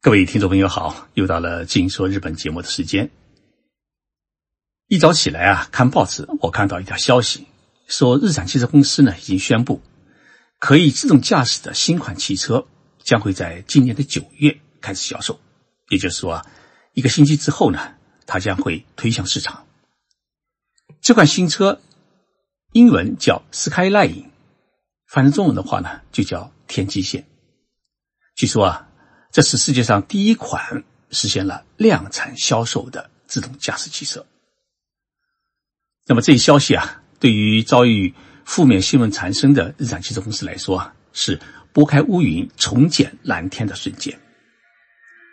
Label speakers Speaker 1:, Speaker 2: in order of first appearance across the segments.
Speaker 1: 各位听众朋友好，又到了《静说日本》节目的时间。一早起来啊，看报纸，我看到一条消息，说日产汽车公司呢已经宣布，可以自动驾驶的新款汽车将会在今年的九月开始销售。也就是说啊，一个星期之后呢，它将会推向市场。这款新车英文叫 Skyline，翻成中文的话呢，就叫天际线。据说啊。这是世界上第一款实现了量产销售的自动驾驶汽车。那么这一消息啊，对于遭遇负面新闻缠身的日产汽车公司来说啊，是拨开乌云重见蓝天的瞬间。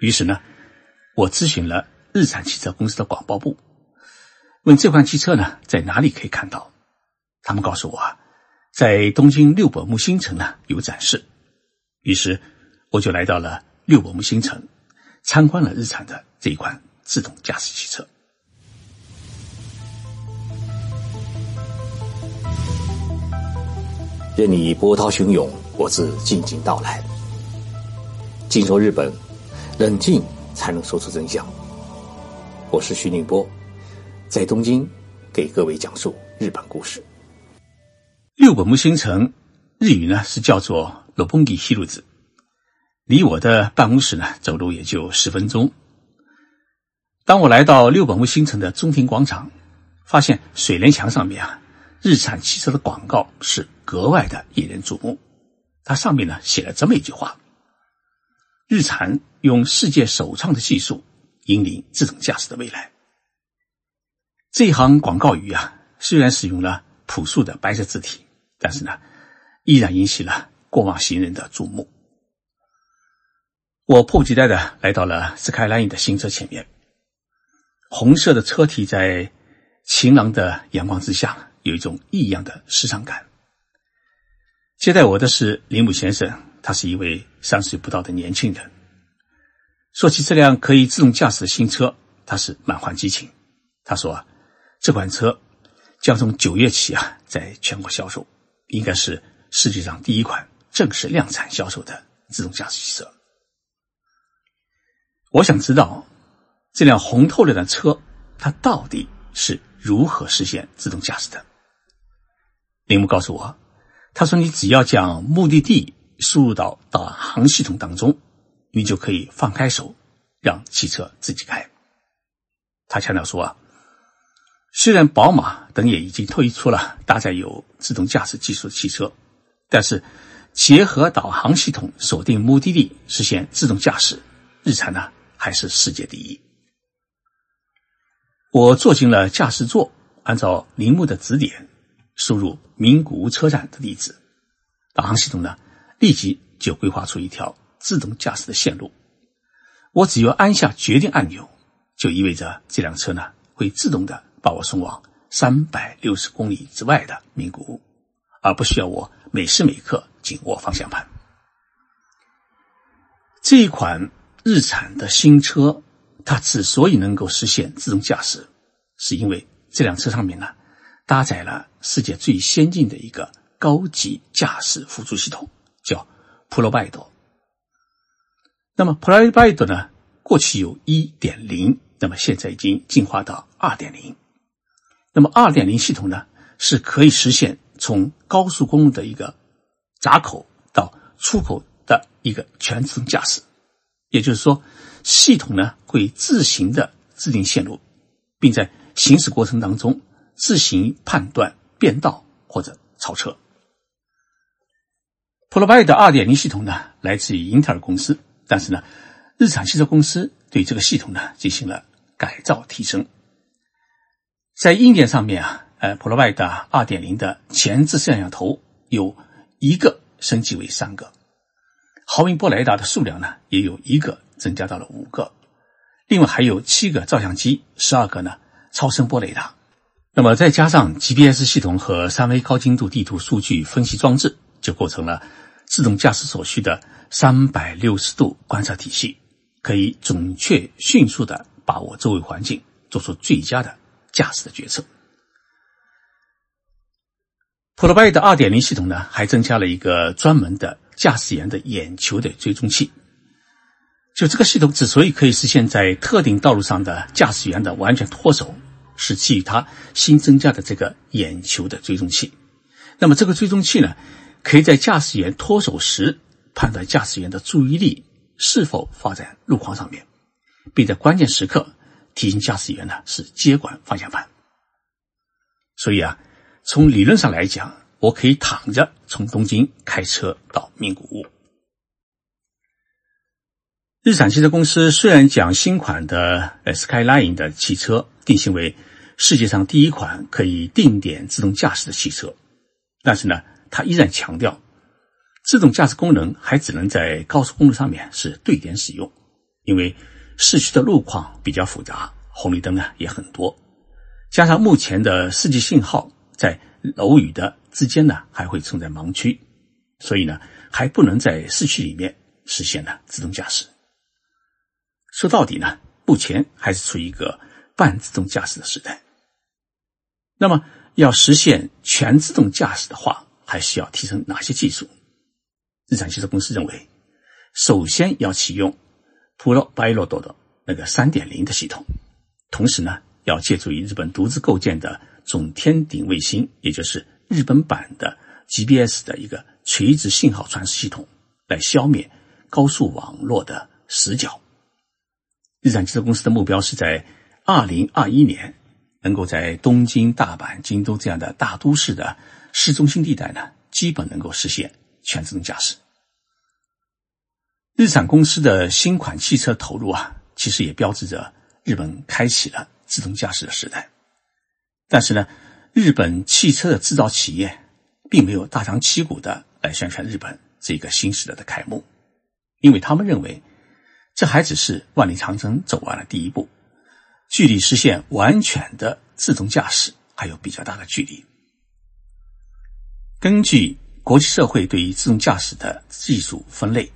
Speaker 1: 于是呢，我咨询了日产汽车公司的广播部，问这款汽车呢在哪里可以看到。他们告诉我啊，在东京六本木新城呢有展示。于是我就来到了。六本木新城参观了日产的这一款自动驾驶汽车。
Speaker 2: 任你波涛汹涌，我自静静到来。静说日本，冷静才能说出真相。我是徐宁波，在东京给各位讲述日本故事。
Speaker 1: 六本木新城日语呢是叫做“六本木西路子”。离我的办公室呢，走路也就十分钟。当我来到六本木新城的中庭广场，发现水帘墙上面啊，日产汽车的广告是格外的引人注目。它上面呢写了这么一句话：“日产用世界首创的技术引领自动驾驶的未来。”这一行广告语啊，虽然使用了朴素的白色字体，但是呢，依然引起了过往行人的注目。我迫不及待的来到了 Skyline 的新车前面，红色的车体在晴朗的阳光之下，有一种异样的时尚感。接待我的是铃木先生，他是一位三十岁不到的年轻人。说起这辆可以自动驾驶的新车，他是满怀激情。他说，这款车将从九月起啊，在全国销售，应该是世界上第一款正式量产销售的自动驾驶汽车。我想知道这辆红透亮的车，它到底是如何实现自动驾驶的？铃木告诉我，他说：“你只要将目的地输入到导航系统当中，你就可以放开手，让汽车自己开。”他强调说：“啊，虽然宝马等也已经推出了搭载有自动驾驶技术的汽车，但是结合导航系统锁定目的地，实现自动驾驶，日产呢？”还是世界第一。我坐进了驾驶座，按照铃木的指点，输入名古屋车站的地址，导航系统呢立即就规划出一条自动驾驶的线路。我只要按下决定按钮，就意味着这辆车呢会自动的把我送往三百六十公里之外的名古屋，而不需要我每时每刻紧握方向盘。这一款。日产的新车，它之所以能够实现自动驾驶，是因为这辆车上面呢搭载了世界最先进的一个高级驾驶辅助系统，叫 ProBido。那么 ProBido 呢，过去有1.0，那么现在已经进化到2.0。那么2.0系统呢，是可以实现从高速公路的一个闸口到出口的一个全自动驾驶。也就是说，系统呢会自行的制定线路，并在行驶过程当中自行判断变道或者超车。ProBiD 的2.0系统呢来自于英特尔公司，但是呢，日产汽车公司对这个系统呢进行了改造提升。在硬件上面啊，呃，ProBiD 2.0的前置摄像头有一个升级为三个。毫米波雷达的数量呢，也有一个增加到了五个，另外还有七个照相机，十二个呢超声波雷达。那么再加上 GPS 系统和三维高精度地图数据分析装置，就构成了自动驾驶所需的三百六十度观测体系，可以准确、迅速的把握周围环境，做出最佳的驾驶的决策。ProBiD 二点零系统呢，还增加了一个专门的。驾驶员的眼球的追踪器，就这个系统之所以可以实现在特定道路上的驾驶员的完全脱手，是基于它新增加的这个眼球的追踪器。那么这个追踪器呢，可以在驾驶员脱手时判断驾驶员的注意力是否放在路况上面，并在关键时刻提醒驾驶员呢是接管方向盘。所以啊，从理论上来讲，我可以躺着从东京开车到名古屋。日产汽车公司虽然将新款的 Skyline 的汽车定性为世界上第一款可以定点自动驾驶的汽车，但是呢，它依然强调，自动驾驶功能还只能在高速公路上面是对点使用，因为市区的路况比较复杂，红绿灯呢也很多，加上目前的四 G 信号在楼宇的之间呢还会存在盲区，所以呢还不能在市区里面实现呢自动驾驶。说到底呢，目前还是处于一个半自动驾驶的时代。那么，要实现全自动驾驶的话，还需要提升哪些技术？日产汽车公司认为，首先要启用 Pro Pilot 的那个三点零的系统，同时呢，要借助于日本独自构建的总天顶卫星，也就是日本版的 GPS 的一个垂直信号传输系统，来消灭高速网络的死角。日产汽车公司的目标是在二零二一年，能够在东京、大阪、京都这样的大都市的市中心地带呢，基本能够实现全自动驾驶。日产公司的新款汽车投入啊，其实也标志着日本开启了自动驾驶的时代。但是呢，日本汽车的制造企业并没有大张旗鼓的来宣传日本这个新时代的开幕，因为他们认为。这还只是万里长征走完了第一步，距离实现完全的自动驾驶还有比较大的距离。根据国际社会对于自动驾驶的技术分类，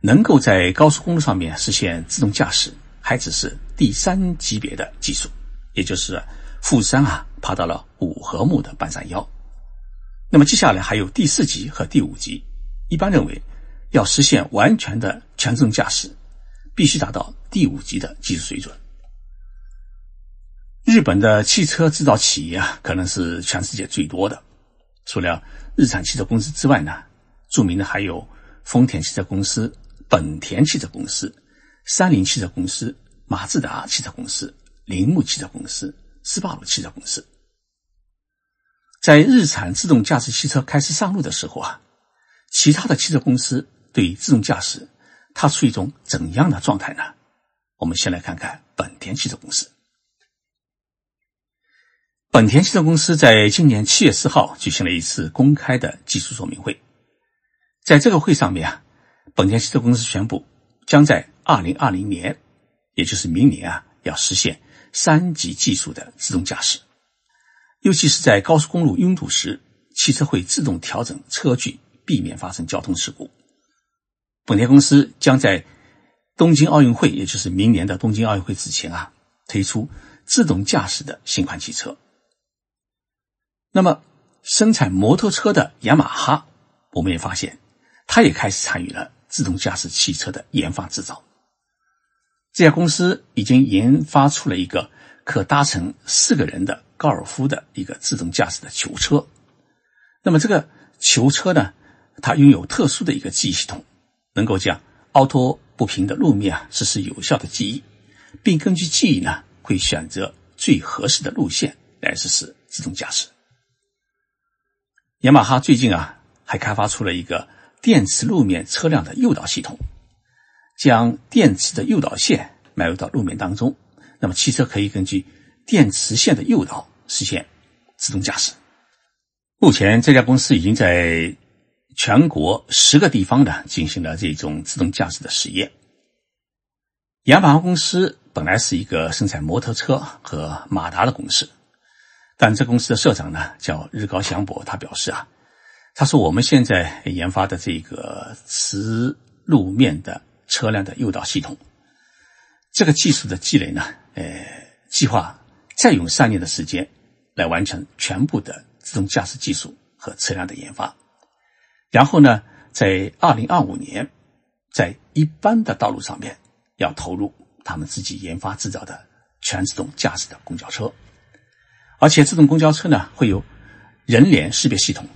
Speaker 1: 能够在高速公路上面实现自动驾驶，还只是第三级别的技术，也就是富山啊爬到了五合目的半山腰。那么接下来还有第四级和第五级，一般认为要实现完全的全自动驾驶。必须达到第五级的技术水准。日本的汽车制造企业啊，可能是全世界最多的。除了日产汽车公司之外呢，著名的还有丰田汽车公司、本田汽车公司、三菱汽车公司、马自达汽车公司、铃木汽车公司、斯巴鲁汽车公司。在日产自动驾驶汽车开始上路的时候啊，其他的汽车公司对于自动驾驶。它处于一种怎样的状态呢？我们先来看看本田汽车公司。本田汽车公司在今年七月四号举行了一次公开的技术说明会，在这个会上面啊，本田汽车公司宣布，将在二零二零年，也就是明年啊，要实现三级技术的自动驾驶，尤其是在高速公路拥堵时，汽车会自动调整车距，避免发生交通事故。本田公司将在东京奥运会，也就是明年的东京奥运会之前啊，推出自动驾驶的新款汽车。那么，生产摩托车的雅马哈，我们也发现，它也开始参与了自动驾驶汽车的研发制造。这家公司已经研发出了一个可搭乘四个人的高尔夫的一个自动驾驶的囚车。那么，这个囚车呢，它拥有特殊的一个记忆系统。能够将凹凸不平的路面啊实施有效的记忆，并根据记忆呢，会选择最合适的路线来实施自动驾驶。雅马哈最近啊还开发出了一个电磁路面车辆的诱导系统，将电池的诱导线埋入到路面当中，那么汽车可以根据电磁线的诱导实现自动驾驶。目前这家公司已经在。全国十个地方呢进行了这种自动驾驶的实验。雅马哈公司本来是一个生产摩托车和马达的公司，但这公司的社长呢叫日高祥博，他表示啊，他说我们现在研发的这个磁路面的车辆的诱导系统，这个技术的积累呢，呃，计划再用三年的时间来完成全部的自动驾驶技术和车辆的研发。然后呢，在二零二五年，在一般的道路上面要投入他们自己研发制造的全自动驾驶的公交车，而且自动公交车呢会有人脸识别系统，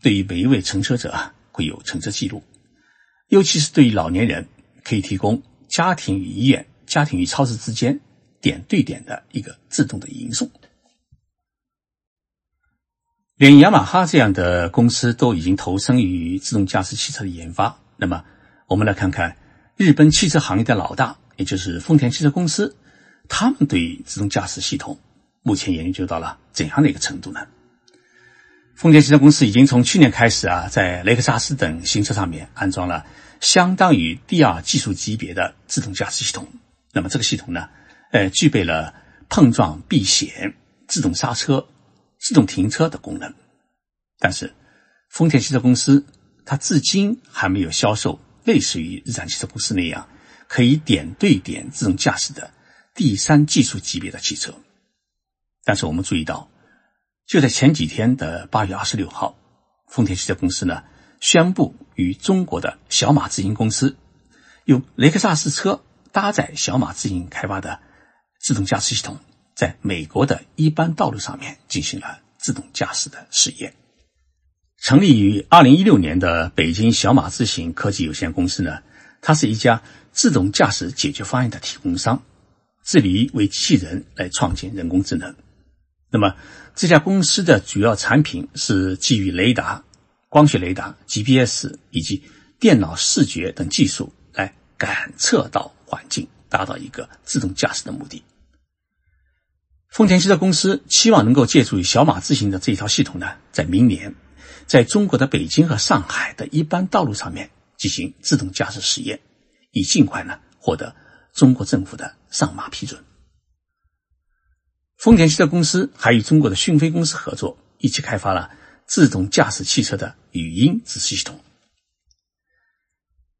Speaker 1: 对于每一位乘车者啊会有乘车记录，尤其是对于老年人，可以提供家庭与医院、家庭与超市之间点对点的一个自动的迎送。连雅马哈这样的公司都已经投身于自动驾驶汽车的研发。那么，我们来看看日本汽车行业的老大，也就是丰田汽车公司，他们对于自动驾驶系统目前研究到了怎样的一个程度呢？丰田汽车公司已经从去年开始啊，在雷克萨斯等新车上面安装了相当于第二技术级别的自动驾驶系统。那么，这个系统呢，呃，具备了碰撞避险、自动刹车。自动停车的功能，但是丰田汽车公司它至今还没有销售类似于日产汽车公司那样可以点对点自动驾驶的第三技术级别的汽车。但是我们注意到，就在前几天的八月二十六号，丰田汽车公司呢宣布与中国的小马自行公司用雷克萨斯车搭载小马自行开发的自动驾驶系统。在美国的一般道路上面进行了自动驾驶的试验。成立于二零一六年的北京小马自行科技有限公司呢，它是一家自动驾驶解决方案的提供商，致力于为机器人来创建人工智能。那么这家公司的主要产品是基于雷达、光学雷达、GPS 以及电脑视觉等技术来感测到环境，达到一个自动驾驶的目的。丰田汽车公司期望能够借助于小马自行的这一套系统呢，在明年，在中国的北京和上海的一般道路上面进行自动驾驶实验，以尽快呢获得中国政府的上马批准。丰田汽车公司还与中国的讯飞公司合作，一起开发了自动驾驶汽车的语音指示系统。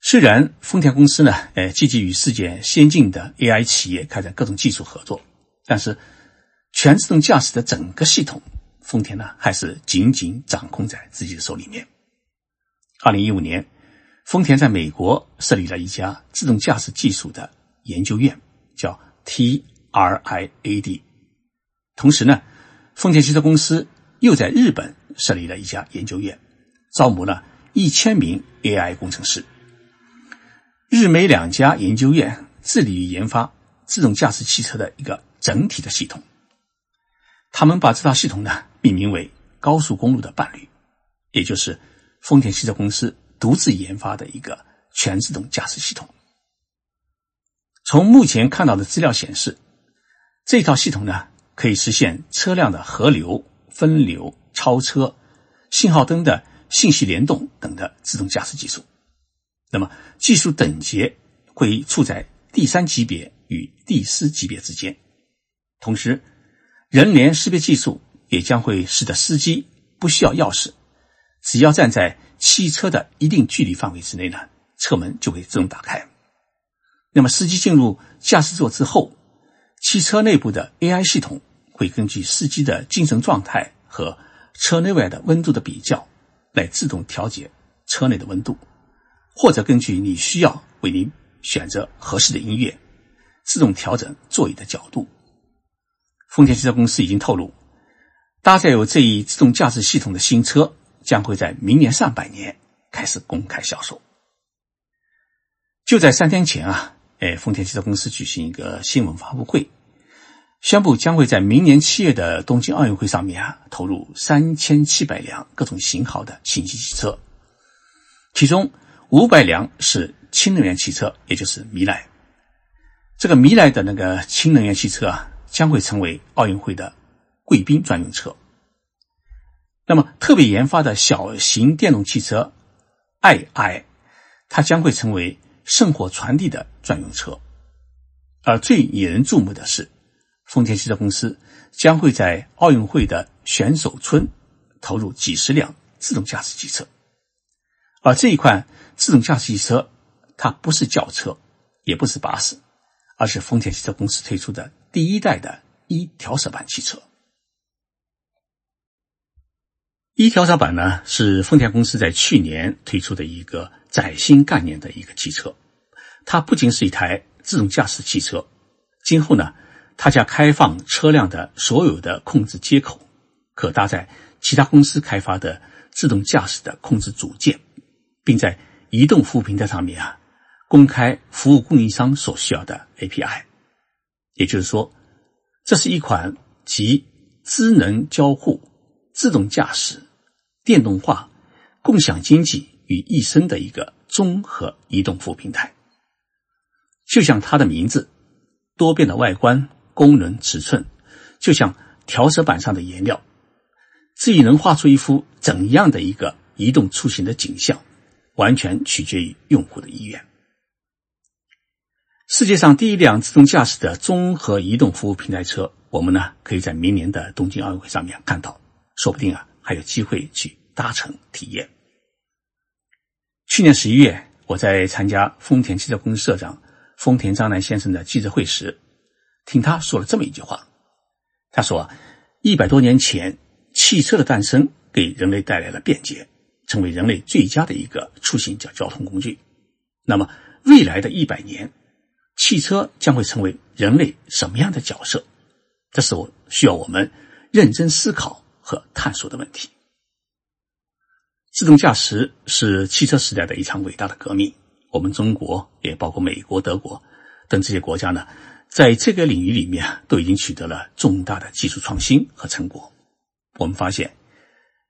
Speaker 1: 虽然丰田公司呢，呃，积极与世界先进的 AI 企业开展各种技术合作，但是。全自动驾驶的整个系统，丰田呢还是紧紧掌控在自己的手里面。二零一五年，丰田在美国设立了一家自动驾驶技术的研究院，叫 TRIAD。同时呢，丰田汽车公司又在日本设立了一家研究院，招募了一千名 AI 工程师。日美两家研究院致力于研发自动驾驶汽车的一个整体的系统。他们把这套系统呢命名为“高速公路的伴侣”，也就是丰田汽车公司独自研发的一个全自动驾驶系统。从目前看到的资料显示，这套系统呢可以实现车辆的合流、分流、超车、信号灯的信息联动等的自动驾驶技术。那么，技术等级会处在第三级别与第四级别之间，同时。人脸识别技术也将会使得司机不需要钥匙，只要站在汽车的一定距离范围之内呢，车门就会自动打开。那么，司机进入驾驶座之后，汽车内部的 AI 系统会根据司机的精神状态和车内外的温度的比较，来自动调节车内的温度，或者根据你需要为您选择合适的音乐，自动调整座椅的角度。丰田汽车公司已经透露，搭载有这一自动驾驶系统的新车将会在明年上半年开始公开销售。就在三天前啊，哎，丰田汽车公司举行一个新闻发布会，宣布将会在明年七月的东京奥运会上面啊，投入三千七百辆各种型号的新型汽车，其中五百辆是氢能源汽车，也就是米莱。这个米莱的那个氢能源汽车啊。将会成为奥运会的贵宾专用车。那么，特别研发的小型电动汽车 i，i，它将会成为圣火传递的专用车。而最引人注目的是，丰田汽车公司将会在奥运会的选手村投入几十辆自动驾驶汽车。而这一款自动驾驶汽车，它不是轿车，也不是巴士，而是丰田汽车公司推出的。第一代的一调色板汽车，一调色板呢是丰田公司在去年推出的一个崭新概念的一个汽车。它不仅是一台自动驾驶汽车，今后呢，它将开放车辆的所有的控制接口，可搭载其他公司开发的自动驾驶的控制组件，并在移动服务平台上面啊，公开服务供应商所需要的 API。也就是说，这是一款集智能交互、自动驾驶、电动化、共享经济于一身的一个综合移动服务平台。就像它的名字，多变的外观、功能、尺寸，就像调色板上的颜料，自己能画出一幅怎样的一个移动出行的景象，完全取决于用户的意愿。世界上第一辆自动驾驶的综合移动服务平台车，我们呢可以在明年的东京奥运会上面看到，说不定啊还有机会去搭乘体验。去年十一月，我在参加丰田汽车公司社长丰田章男先生的记者会时，听他说了这么一句话：他说，一百多年前，汽车的诞生给人类带来了便捷，成为人类最佳的一个出行交交通工具。那么，未来的一百年。汽车将会成为人类什么样的角色？这是我需要我们认真思考和探索的问题。自动驾驶是汽车时代的一场伟大的革命。我们中国也包括美国、德国等这些国家呢，在这个领域里面都已经取得了重大的技术创新和成果。我们发现，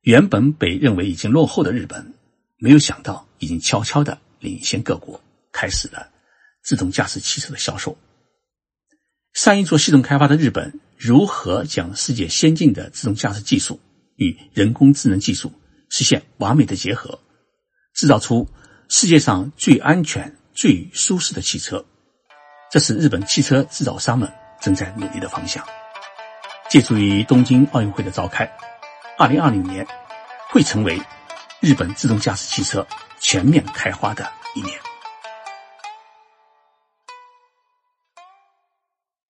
Speaker 1: 原本被认为已经落后的日本，没有想到已经悄悄的领先各国，开始了。自动驾驶汽车的销售，善于做系统开发的日本如何将世界先进的自动驾驶技术与人工智能技术实现完美的结合，制造出世界上最安全、最舒适的汽车？这是日本汽车制造商们正在努力的方向。借助于东京奥运会的召开，二零二零年会成为日本自动驾驶汽车全面开花的一年。